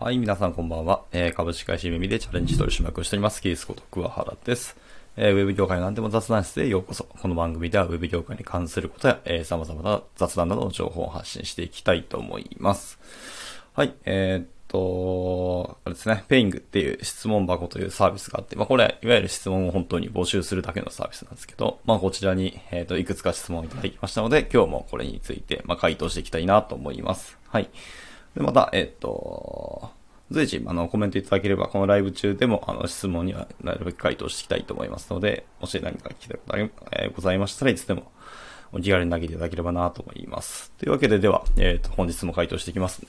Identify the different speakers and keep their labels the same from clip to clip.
Speaker 1: はい、皆さんこんばんは。えー、株式会社耳でチャレンジ取り締役をしております、キースこと桑原です。えー、ウェブ業界なんでも雑談室へようこそ。この番組ではウェブ業界に関することや、えー、様々な雑談などの情報を発信していきたいと思います。はい、えー、っと、あれですね、ペイングっていう質問箱というサービスがあって、まあこれ、いわゆる質問を本当に募集するだけのサービスなんですけど、まあこちらに、えー、っと、いくつか質問をいただきましたので、今日もこれについて、まあ回答していきたいなと思います。はい。で、また、えっと、随時、あの、コメントいただければ、このライブ中でも、あの、質問にはなるべく回答していきたいと思いますので、もし何か聞きたいことが、えございましたらいつでもお気軽に投げていただければなと思います。というわけで、では、えっ、ー、と、本日も回答していきます、ね。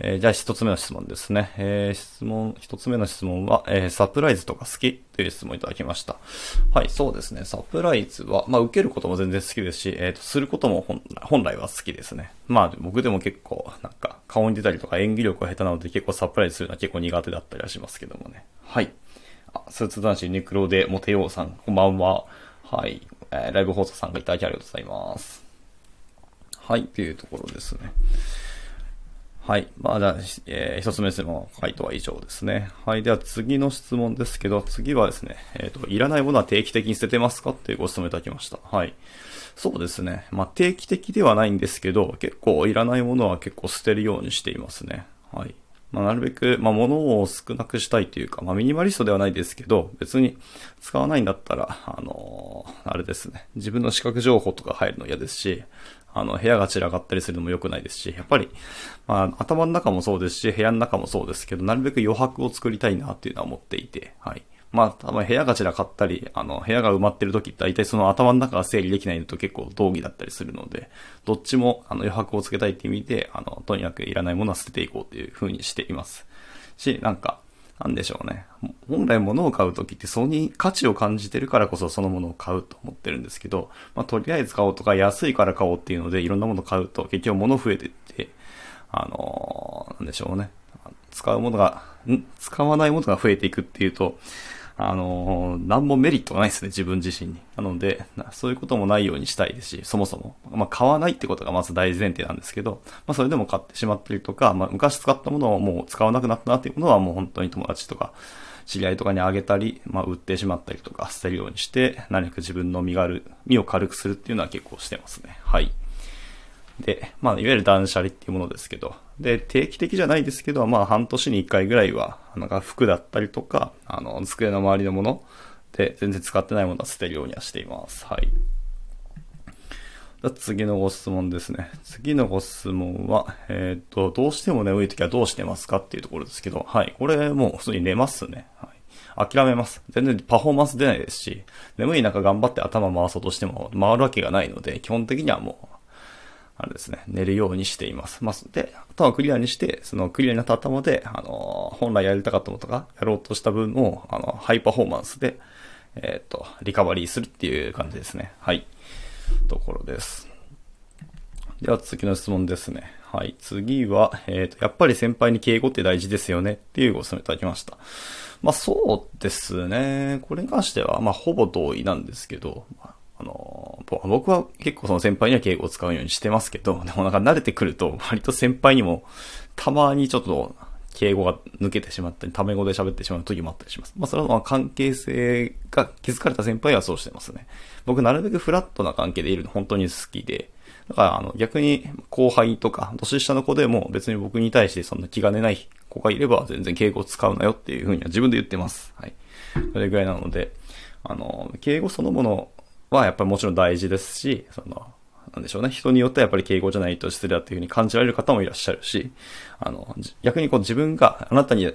Speaker 1: えー、じゃあ一つ目の質問ですね。えー、質問、一つ目の質問は、えー、サプライズとか好きという質問いただきました。はい、そうですね。サプライズは、まあ、受けることも全然好きですし、えっ、ー、と、することも本来は好きですね。まあ、僕でも結構、なんか、顔に出たりとか演技力が下手なので結構サプライズするのは結構苦手だったりはしますけどもね。はい。あ、スーツ男子ユニクロでモテようさん、こんばんは。はい。えー、ライブ放送さんがいただきありがとうございます。はい、というところですね。はい。まあ、じゃあ、えー、一つ目の回答は以上ですね。はい。では次の質問ですけど、次はですね、えっ、ー、と、いらないものは定期的に捨ててますかっていうご質問いただきました。はい。そうですね。まあ、定期的ではないんですけど、結構いらないものは結構捨てるようにしていますね。はい。まあ、なるべく、まあ、物を少なくしたいというか、まあ、ミニマリストではないですけど、別に使わないんだったら、あのー、あれですね。自分の視覚情報とか入るの嫌ですし、あの、部屋が散らかったりするのも良くないですし、やっぱり、まあ、頭の中もそうですし、部屋の中もそうですけど、なるべく余白を作りたいなっていうのは思っていて、はい。まあ、多分部屋が散らかったり、あの、部屋が埋まってる時って大体その頭の中が整理できないのと結構同義だったりするので、どっちも、あの、余白をつけたいって意味で、あの、とにかくいらないものは捨てていこうっていう風にしています。し、なんか、なんでしょうね。本来物を買うときってそうに価値を感じてるからこそそのものを買うと思ってるんですけど、まあ、とりあえず買おうとか安いから買おうっていうのでいろんなもの買うと結局物増えてって、あのー、なんでしょうね。使うものが、ん？使わないものが増えていくっていうと、あの、何もメリットがないですね、自分自身に。なので、そういうこともないようにしたいですし、そもそも。まあ、買わないってことがまず大前提なんですけど、まあ、それでも買ってしまったりとか、まあ、昔使ったものをもう使わなくなったなっていうものはもう本当に友達とか、知り合いとかにあげたり、まあ、売ってしまったりとか捨てるようにして、何か自分の身軽、身を軽くするっていうのは結構してますね。はい。で、まあ、いわゆる断捨離っていうものですけど、で、定期的じゃないですけど、まあ、半年に一回ぐらいは、なんか服だったりとか、あの、机の周りのもので、全然使ってないものは捨てるようにはしています。はい。次のご質問ですね。次のご質問は、えっ、と、どうしても眠い時はどうしてますかっていうところですけど、はい。これもう普通に寝ますね。はい。諦めます。全然パフォーマンス出ないですし、眠い中頑張って頭回そうとしても回るわけがないので、基本的にはもうあれですね、寝るようにしています。まあ、で、頭をクリアにして、そのクリアになった頭で、あの、本来やりたかったものとか、やろうとした分を、あの、ハイパフォーマンスで、えっ、ー、と、リカバリーするっていう感じですね。はい。ところです。では次の質問ですね。はい。次は、えっ、ー、と、やっぱり先輩に敬語って大事ですよねっていうご質問いただきました。まあそうですね。これに関しては、まあほぼ同意なんですけど、まああの、僕は結構その先輩には敬語を使うようにしてますけど、でもなんか慣れてくると、割と先輩にも、たまにちょっと、敬語が抜けてしまったり、タメ語で喋ってしまう時もあったりします。まあ、それは関係性が築かれた先輩はそうしてますね。僕、なるべくフラットな関係でいるの本当に好きで、だから、あの、逆に後輩とか、年下の子でも別に僕に対してそんな気兼ねない子がいれば全然敬語を使うなよっていうふうには自分で言ってます。はい。それぐらいなので、あの、敬語そのものはやっぱりもちろん大事ですし、その、なんでしょうね。人によってはやっぱり敬語じゃないと失礼だっていうふうに感じられる方もいらっしゃるし、あの、逆にこう自分があなたに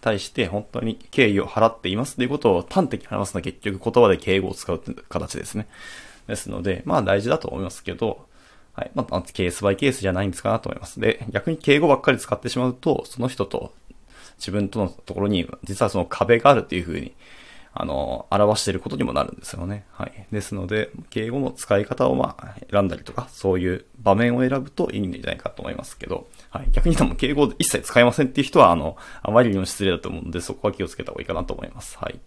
Speaker 1: 対して本当に敬意を払っていますっていうことを端的に話すのは結局言葉で敬語を使うっていう形ですね。ですので、まあ大事だと思いますけど、はい。まあ、ケースバイケースじゃないんですかなと思います。で、逆に敬語ばっかり使ってしまうと、その人と自分とのところに実はその壁があるっていうふうにあの、表していることにもなるんですよね。はい。ですので、敬語の使い方をまあ、選んだりとか、そういう場面を選ぶといいんじゃないかと思いますけど、はい。逆にでも敬語で一切使いませんっていう人は、あの、あまりにも失礼だと思うので、そこは気をつけた方がいいかなと思います。はい。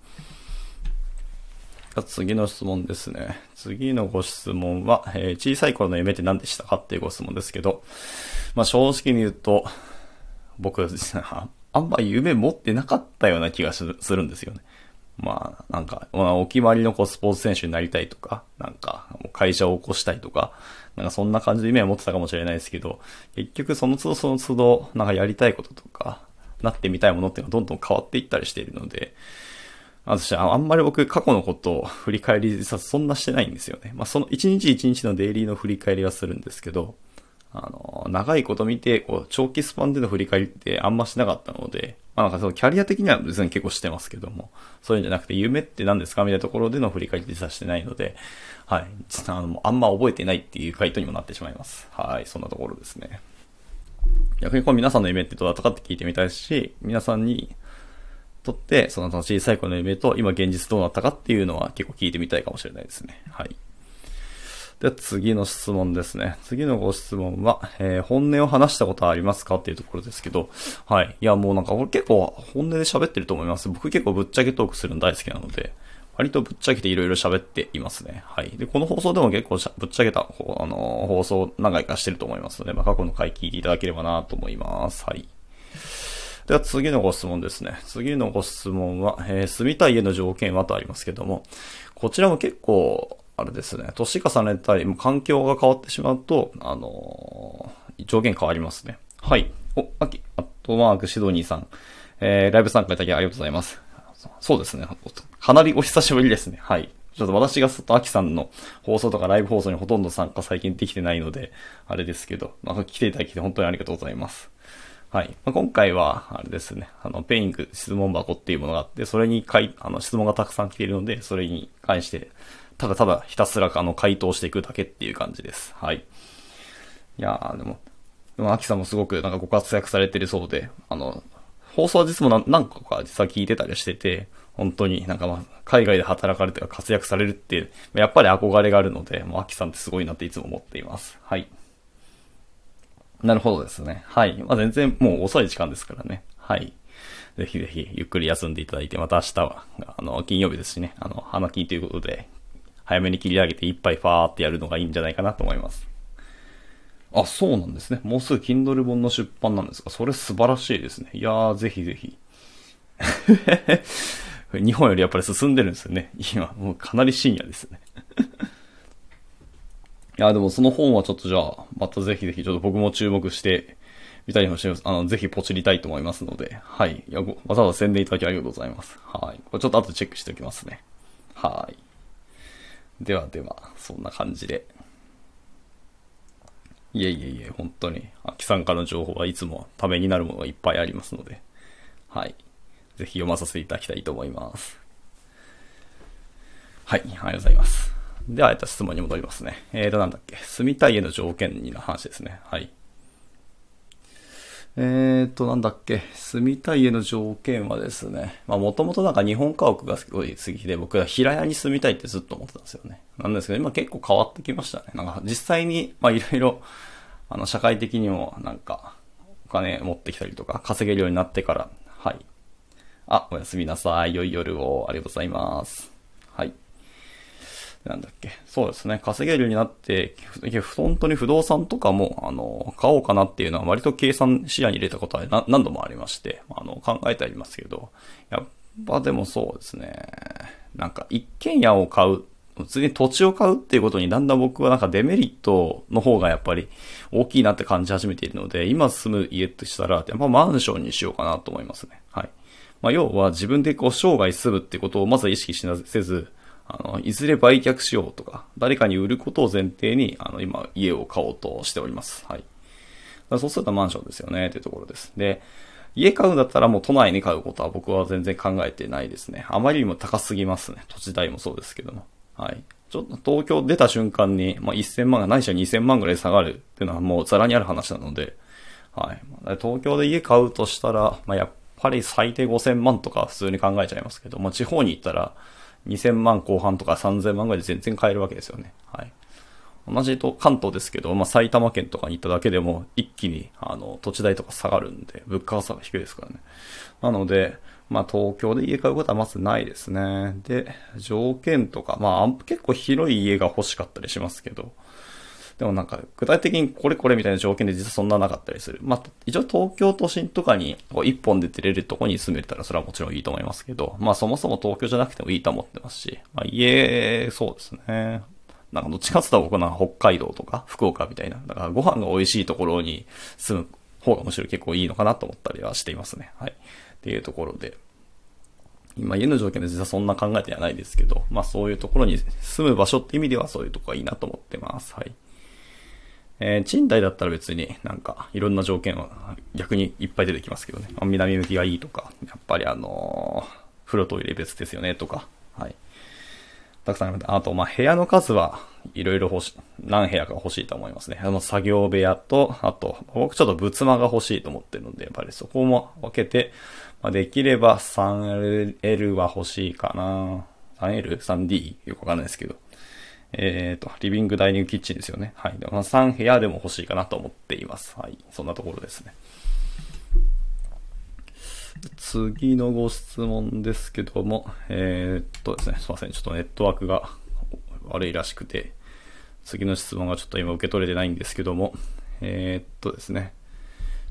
Speaker 1: 次の質問ですね。次のご質問は、えー、小さい頃の夢って何でしたかっていうご質問ですけど、まあ正直に言うと、僕、あんま夢持ってなかったような気がするんですよね。まあ、なんか、お決まりのこうスポーツ選手になりたいとか、なんか、会社を起こしたいとか、なんかそんな感じで夢は持ってたかもしれないですけど、結局その都度その都度、なんかやりたいこととか、なってみたいものっていうのはどんどん変わっていったりしているので、私はあんまり僕過去のことを振り返りさそんなしてないんですよね。まあその一日一日のデイリーの振り返りはするんですけど、あの、長いこと見て、こう、長期スパンでの振り返りってあんましなかったので、まあなんかそのキャリア的には別に結構してますけども、そういうんじゃなくて夢って何ですかみたいなところでの振り返りでさしてないので、はい。あの、あんま覚えてないっていう回答にもなってしまいます。はい。そんなところですね。逆にこう皆さんの夢ってどうだったかって聞いてみたいし、皆さんにとって、その小さい頃の夢と今現実どうなったかっていうのは結構聞いてみたいかもしれないですね。はい。で、次の質問ですね。次のご質問は、えー、本音を話したことはありますかっていうところですけど、はい。いや、もうなんか、俺結構本音で喋ってると思います。僕結構ぶっちゃけトークするの大好きなので、割とぶっちゃけていろいろ喋っていますね。はい。で、この放送でも結構ぶっちゃけた、あのー、放送何回かしてると思いますので、まあ、過去の回聞いていただければなと思います。はい。では次のご質問ですね。次のご質問は、えー、住みたい家の条件はとありますけども、こちらも結構、あれですね、年重ねたりも、環境が変わってしまうと、あのー、条件変わりますね。はい。お、あき、アットマークシドニーさん。えー、ライブ参加いただきありがとうございます。そうですね。かなりお久しぶりですね。はい。ちょっと私がと、アキさんの放送とかライブ放送にほとんど参加最近できてないので、あれですけど、まあ、来ていただきて本当にありがとうございます。はい。まあ、今回は、あれですね、あの、ペイング質問箱っていうものがあって、それにかい、あの、質問がたくさん来ているので、それに関して、ただただひたすらあの回答していくだけっていう感じです。はい。いやー、でも、でも、アキさんもすごくなんかご活躍されてるそうで、あの、放送は実も何個か実は聞いてたりしてて、本当になんかまあ、海外で働かれて活躍されるって、やっぱり憧れがあるので、もうアキさんってすごいなっていつも思っています。はい。なるほどですね。はい。まあ全然もう遅い時間ですからね。はい。ぜひぜひゆっくり休んでいただいて、また明日は、あの、金曜日ですしね、あの、花金ということで、早めに切り上げて一杯ファーってやるのがいいんじゃないかなと思います。あ、そうなんですね。もうすぐ Kindle 本の出版なんですか？それ素晴らしいですね。いやー、ぜひぜひ。日本よりやっぱり進んでるんですよね。今、もうかなり深夜ですね。いや、でもその本はちょっとじゃあ、またぜひぜひちょっと僕も注目してみたりもします。あの、ぜひポチりたいと思いますので、はい。いや、わざわざ宣伝いただきありがとうございます。はい。これちょっと後でチェックしておきますね。はい。ではでは、そんな感じで。いえいえいえ、本当に、秋さんからの情報はいつもためになるものがいっぱいありますので、はい。ぜひ読まさせていただきたいと思います。はい、ありがとうございます。では、えっと、質問に戻りますね。えーと、なんだっけ。住みたい家の条件にの話ですね。はい。えーと、なんだっけ、住みたい家の条件はですね、まあもともとなんか日本家屋がすごい好きで、僕は平屋に住みたいってずっと思ってたんですよね。なんですけど、今結構変わってきましたね。なんか実際に、まあいろいろ、あの、社会的にもなんか、お金持ってきたりとか、稼げるようになってから、はい。あ、おやすみなさい。良い夜を。ありがとうございます。はい。なんだっけ？そうですね。稼げるようになって、本当に不動産とかも、あの、買おうかなっていうのは割と計算視野に入れたことは何度もありまして、あの、考えてありますけど、やっぱでもそうですね。なんか一軒家を買う、次に土地を買うっていうことにだんだん僕はなんかデメリットの方がやっぱり大きいなって感じ始めているので、今住む家としたら、やっぱマンションにしようかなと思いますね。はい。まあ、要は自分でこう生涯住むってことをまず意識しなせず、あの、いずれ売却しようとか、誰かに売ることを前提に、あの、今、家を買おうとしております。はい。そうするとマンションですよね、というところです。で、家買うんだったらもう都内に買うことは僕は全然考えてないですね。あまりにも高すぎますね。土地代もそうですけども。はい。ちょっと東京出た瞬間に、まあ、1000万がないしは2000万ぐらい下がるっていうのはもうザラにある話なので、はい。東京で家買うとしたら、まあ、やっぱり最低5000万とか普通に考えちゃいますけど、まあ、地方に行ったら、2000万後半とか3000万ぐらいで全然買えるわけですよね。はい。同じと関東ですけど、まあ、埼玉県とかに行っただけでも一気にあの土地代とか下がるんで、物価差が低いですからね。なので、まあ、東京で家買うことはまずないですね。で、条件とか、まあ、結構広い家が欲しかったりしますけど、でもなんか、具体的にこれこれみたいな条件で実はそんななかったりする。まあ、一応東京都心とかにこう一本で出れるとこに住めたらそれはもちろんいいと思いますけど、まあそもそも東京じゃなくてもいいと思ってますし、まあ家、そうですね。なんかどっちかって言ったら僕は北海道とか福岡みたいな、だからご飯が美味しいところに住む方がむしろ結構いいのかなと思ったりはしていますね。はい。っていうところで。今家の条件で実はそんな考えてはないですけど、まあそういうところに住む場所って意味ではそういうとこがいいなと思ってます。はい。えー、賃貸だったら別になんかいろんな条件は逆にいっぱい出てきますけどね。南向きがいいとか、やっぱりあのー、風呂トイレ別ですよねとか、はい。たくさんあるあと、まあ、部屋の数はいろいろ欲しい、何部屋か欲しいと思いますね。あの、作業部屋と、あと、僕ちょっと仏間が欲しいと思ってるので、やっぱりそこも分けて、まあ、できれば 3L は欲しいかな 3L?3D? よくわかんないですけど。えっ、ー、と、リビングダイニングキッチンですよね。はい。まあ、3部屋でも欲しいかなと思っています。はい。そんなところですね。次のご質問ですけども、えー、っとですね、すいません。ちょっとネットワークが悪いらしくて、次の質問がちょっと今受け取れてないんですけども、えー、っとですね、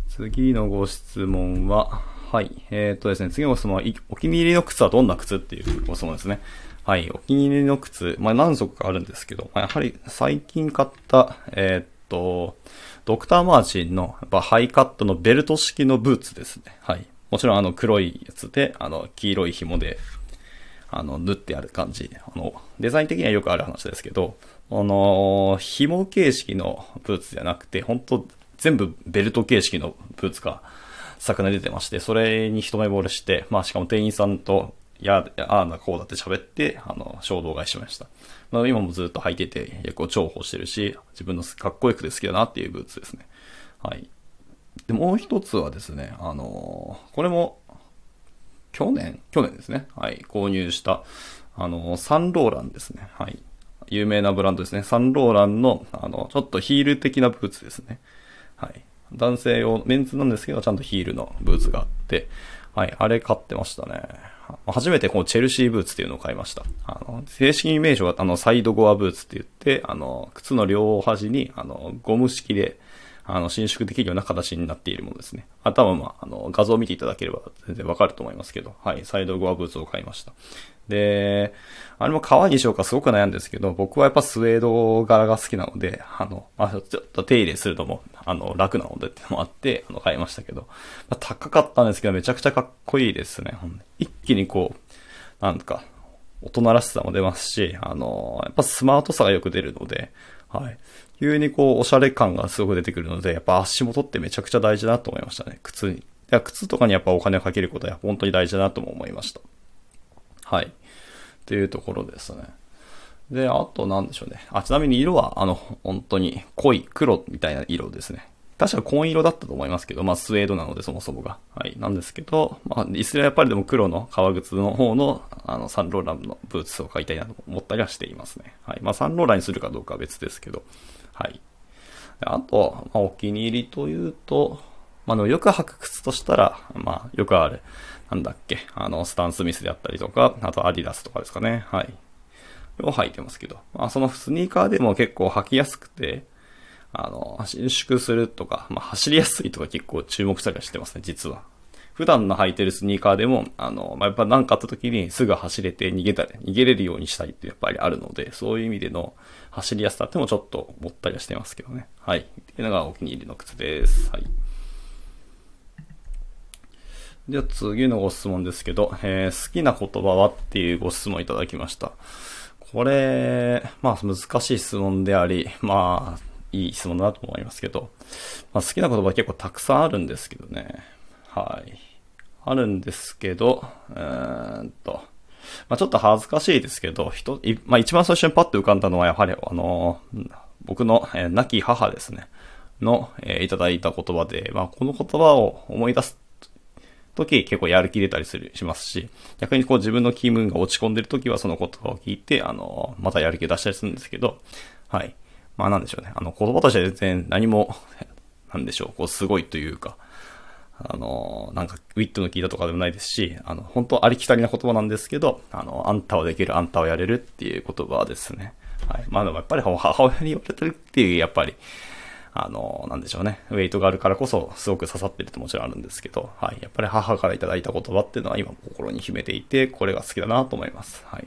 Speaker 1: 次のご質問は、はい。えー、っとですね、次のご質問は、お気に入りの靴はどんな靴っていうご質問ですね。はい。お気に入りの靴、まあ何足かあるんですけど、まあ、やはり最近買った、えー、っと、ドクターマーチンのやっぱハイカットのベルト式のブーツですね。はい。もちろんあの黒いやつで、あの黄色い紐で、あの縫ってある感じ。あの、デザイン的にはよくある話ですけど、あの、紐形式のブーツじゃなくて、本当全部ベルト形式のブーツが昨年出てまして、それに一目惚れして、まあしかも店員さんと、や、ああなこうだって喋って、あの、衝動買いしました。まあ今もずっと履いてて、結構重宝してるし、自分のかっこよくて好きだなっていうブーツですね。はい。で、もう一つはですね、あのー、これも、去年去年ですね。はい。購入した、あのー、サンローランですね。はい。有名なブランドですね。サンローランの、あの、ちょっとヒール的なブーツですね。はい。男性用、メンズなんですけど、ちゃんとヒールのブーツがあって、はい。あれ買ってましたね。初めてこのチェルシーブーツっていうのを買いました。あの、正式名称は、あの、サイドゴアブーツって言って、あの、靴の両端に、あの、ゴム式で、あの、伸縮できるような形になっているものですね。あとはまあ、あの、画像を見ていただければ全然わかると思いますけど、はい、サイドゴアブーツを買いました。で、あれも革にしようか？すごく悩んですけど、僕はやっぱスウェード柄が好きなので、あの、まあ、ちょっと手入れするのも、あの、楽なのでってのもあって、あの、買いましたけど、まあ、高かったんですけど、めちゃくちゃかっこいいですね。一気にこう、なんか、大人らしさも出ますし、あの、やっぱスマートさがよく出るので、はい。急にこう、おしゃれ感がすごく出てくるので、やっぱ足元ってめちゃくちゃ大事だなと思いましたね。靴に。いや、靴とかにやっぱお金をかけることは本当に大事だなとも思いました。はい。っていうところですね。で、あとなんでしょうね。あ、ちなみに色は、あの、本当に濃い黒みたいな色ですね。確か紺色だったと思いますけど、まあ、スウェードなのでそもそもが。はい。なんですけど、まあ、いずれやっぱりでも黒の革靴の方の、あの、サンローランのブーツを買いたいなと思ったりはしていますね。はい。まあ、サンローランにするかどうかは別ですけど。はい。あと、まあ、お気に入りというと、まあ、のよく履く靴としたら、まあ、よくある、なんだっけ、あの、スタン・スミスであったりとか、あとアディダスとかですかね。はい。を履いてますけど、まあ、そのスニーカーでも結構履きやすくて、あの、伸縮するとか、まあ、走りやすいとか結構注目したりはしてますね、実は。普段の履いてるスニーカーでも、あの、まあ、やっぱ何かあった時にすぐ走れて逃げたり、逃げれるようにしたいってやっぱりあるので、そういう意味での走りやすさってもちょっと思ったりはしてますけどね。はい。っていうのがお気に入りの靴です。はい。では次のご質問ですけど、えー、好きな言葉はっていうご質問いただきました。これ、まあ難しい質問であり、まあいい質問だと思いますけど、まあ好きな言葉結構たくさんあるんですけどね。はい。あるんですけど、えー、っと、まあ、ちょっと恥ずかしいですけど、人、まあ、一番最初にパッと浮かんだのは、やはり、あの、僕の、えー、亡き母ですね。の、えー、いただいた言葉で、まあ、この言葉を思い出す時結構やる気出たりする、しますし、逆にこう自分の気分が落ち込んでる時はその言葉を聞いて、あの、またやる気出したりするんですけど、はい。まあなんでしょうね。あの、言葉としては全然何も、なんでしょう、こうすごいというか、あの、なんか、ウィットの聞いたとかでもないですし、あの、本当ありきたりな言葉なんですけど、あの、あんたはできる、あんたはやれるっていう言葉ですね。はい。まあでもやっぱり母親に言われてるっていう、やっぱり、あの、なんでしょうね。ウェイトがあるからこそ、すごく刺さってるってもちろんあるんですけど、はい。やっぱり母からいただいた言葉っていうのは今心に秘めていて、これが好きだなと思います。はい。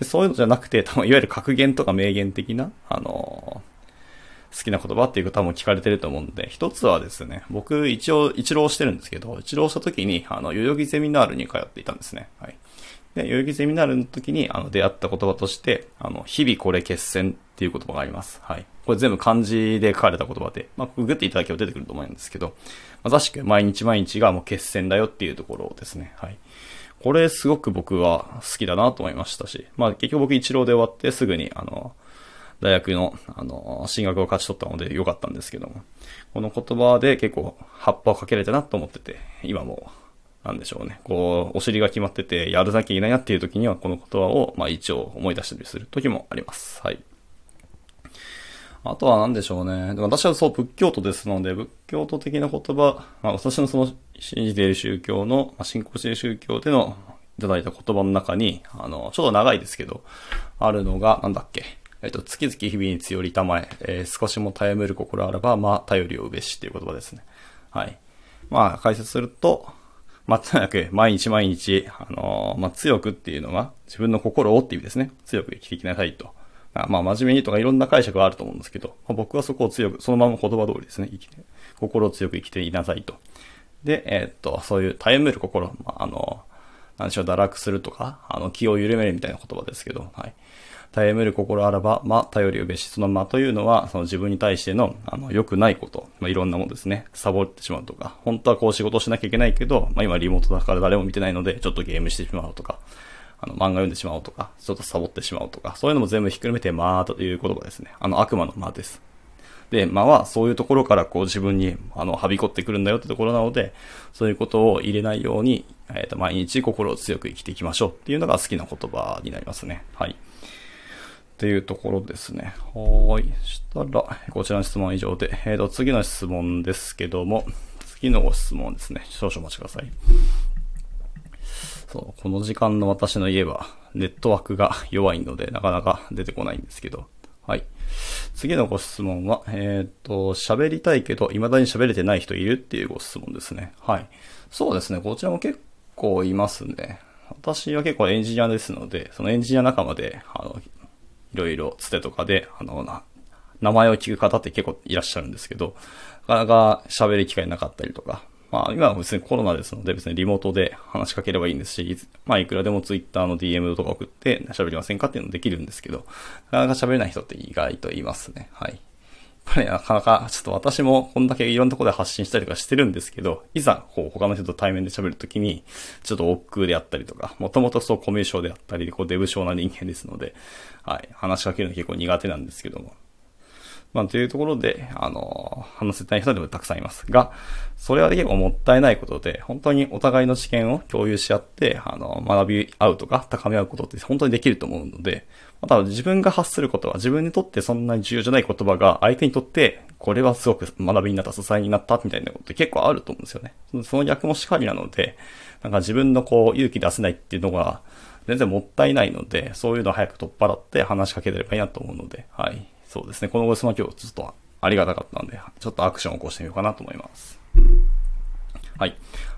Speaker 1: でそういうのじゃなくて、多分いわゆる格言とか名言的な、あの好きな言葉っていう方も聞かれてると思うんで、一つはですね、僕一応一浪してるんですけど、一浪した時に、あの、代々木ゼミナールに通っていたんですね。はい。で、代々木ゼミナールの時に、あの、出会った言葉として、あの、日々これ決戦っていう言葉があります。はい。これ全部漢字で書かれた言葉で、まあ、ググっていただければ出てくると思うんですけど、まさしく毎日毎日がもう決戦だよっていうところですね。はい。これすごく僕は好きだなと思いましたし、まあ結局僕一浪で終わってすぐに、あの、大学の、あの、進学を勝ち取ったので良かったんですけども、この言葉で結構葉っぱをかけられたなと思ってて、今も、なんでしょうね、こう、お尻が決まってて、やるだけいないなっていう時には、この言葉を、まあ一応思い出したりする時もあります。はい。あとは何でしょうね。私はそう仏教徒ですので、仏教徒的な言葉、まあ私のその信じている宗教の、まあ、信仰している宗教でのいただいた言葉の中に、あの、ちょっと長いですけど、あるのが、なんだっけ。えっと、月々日々に強りたまえ、えー、少しも絶えむる心あらば、まあ、頼りをうべしっていう言葉ですね。はい。まあ、解説すると、まあ、とにかく、毎日毎日、あのー、まあ、強くっていうのは、自分の心をっていう意味ですね。強く生きていきなさいと。まあ、真面目にとかいろんな解釈があると思うんですけど、まあ、僕はそこを強く、そのまま言葉通りですね。生きて、心を強く生きていなさいと。で、えー、っと、そういう、絶えむる心、まあ、あの、何でしょう、堕落するとか、あの、気を緩めるみたいな言葉ですけど、はい。絶えむる心あらば、ま、頼りをべし。そのまというのは、その自分に対しての、あの、良くないこと、まあ、いろんなものですね。サボってしまうとか、本当はこう仕事しなきゃいけないけど、まあ、今リモートだから誰も見てないので、ちょっとゲームしてしまうとか、あの、漫画読んでしまおうとか、ちょっとサボってしまうとか、そういうのも全部ひっくるめて、まーという言葉ですね。あの、悪魔の間です。で、間はそういうところからこう自分に、あの、はびこってくるんだよってところなので、そういうことを入れないように、えっ、ー、と、毎日心を強く生きていきましょうっていうのが好きな言葉になりますね。はい。っていうところですね。はい。したら、こちらの質問は以上で、えっ、ー、と、次の質問ですけども、次のご質問ですね。少々お待ちください。そう、この時間の私の家は、ネットワークが弱いので、なかなか出てこないんですけど、はい。次のご質問は、えっ、ー、と、喋りたいけど、未だに喋れてない人いるっていうご質問ですね。はい。そうですね。こちらも結構いますね。私は結構エンジニアですので、そのエンジニア仲間で、あの、いろいろつてとかで、あの、な、名前を聞く方って結構いらっしゃるんですけど、なかなか喋る機会なかったりとか、まあ今は別にコロナですので別にリモートで話しかければいいんですし、まあいくらでもツイッターの DM とか送って喋りませんかっていうのできるんですけど、なかなか喋れない人って意外といますね。はい。ぱりなかなか、ちょっと私もこんだけいろんなところで発信したりとかしてるんですけど、いざ、こう、他の人と対面で喋るときに、ちょっと億劫であったりとか、もともとそうコミュ障であったり、こう、デブ症な人間ですので、はい、話しかけるの結構苦手なんですけども、まあ、というところで、あの、話せたい人でもたくさんいますが、それは結構もったいないことで、本当にお互いの知見を共有し合って、あの、学び合うとか、高め合うことって本当にできると思うので、また自分が発することは自分にとってそんなに重要じゃない言葉が相手にとって、これはすごく学びになった、支えになったみたいなことって結構あると思うんですよね。その逆もしかりなので、なんか自分のこう勇気出せないっていうのが全然もったいないので、そういうのを早く取っ払って話しかければいいなと思うので、はい。そうですね。このご質問は今日ちょっとありがたかったんで、ちょっとアクションを起こしてみようかなと思います。はい。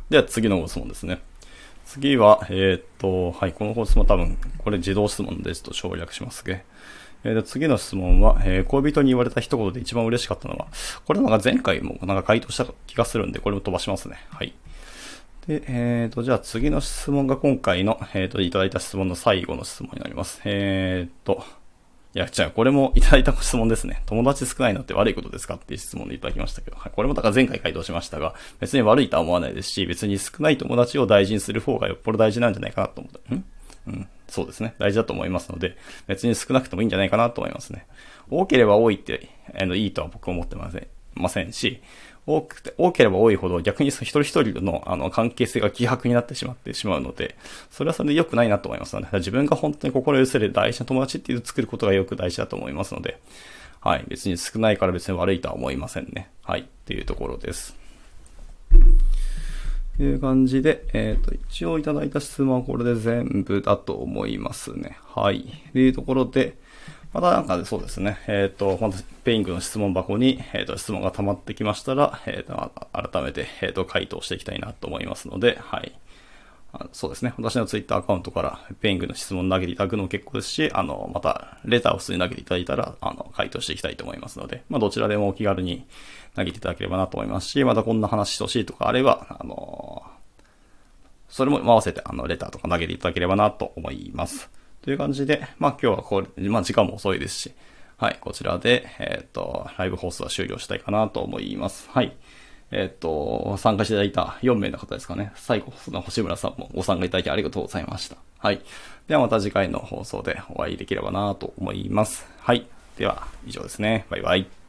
Speaker 1: では次のご質問ですね。次は、えー、っと、はい、このご質問多分、これ自動質問でちょっと省略しますね。えー、次の質問は、えー、恋人に言われた一言で一番嬉しかったのは、これなんか前回もなんか回答した気がするんで、これも飛ばしますね。はい。で、えっ、と、じゃあ次の質問が今回の、えっ、と、いただいた質問の最後の質問になります。えっ、と、いや、じゃあこれもいただいたご質問ですね。友達少ないのって悪いことですかっていう質問でいただきましたけど、はい、これもだから前回回答しましたが、別に悪いとは思わないですし、別に少ない友達を大事にする方がよっぽど大事なんじゃないかなと思った。ん？うん。そうですね。大事だと思いますので、別に少なくてもいいんじゃないかなと思いますね。多ければ多いって、あの、いいとは僕は思ってません。ませんし、多くて、多ければ多いほど逆に一人一人のあの関係性が希薄になってしまってしまうので、それはそれで良くないなと思いますので、自分が本当に心寄せる大事な友達っていう作ることがよく大事だと思いますので、はい。別に少ないから別に悪いとは思いませんね。はい。っていうところです。という感じで、えっ、ー、と、一応いただいた質問はこれで全部だと思いますね。はい。というところで、またなんかそうですね、えっ、ー、と、また Peing の質問箱に、えっ、ー、と、質問が溜まってきましたら、えっ、ー、と、改めて、えっ、と、回答していきたいなと思いますので、はい。そうですね。私のツイッターアカウントから Peing の質問投げていただくのも結構ですし、あの、また、レターを普通に投げていただいたら、あの、回答していきたいと思いますので、まあ、どちらでもお気軽に投げていただければなと思いますし、またこんな話してほしいとかあれば、あの、それも合わせて、あの、レターとか投げていただければなと思います。という感じで、まあ、今日はこれ、まあ、時間も遅いですし、はい、こちらで、えっ、ー、と、ライブ放送は終了したいかなと思います。はい。えっと、参加していただいた4名の方ですかね。最後、その星村さんもご参加いただきありがとうございました。はい。ではまた次回の放送でお会いできればなと思います。はい。では、以上ですね。バイバイ。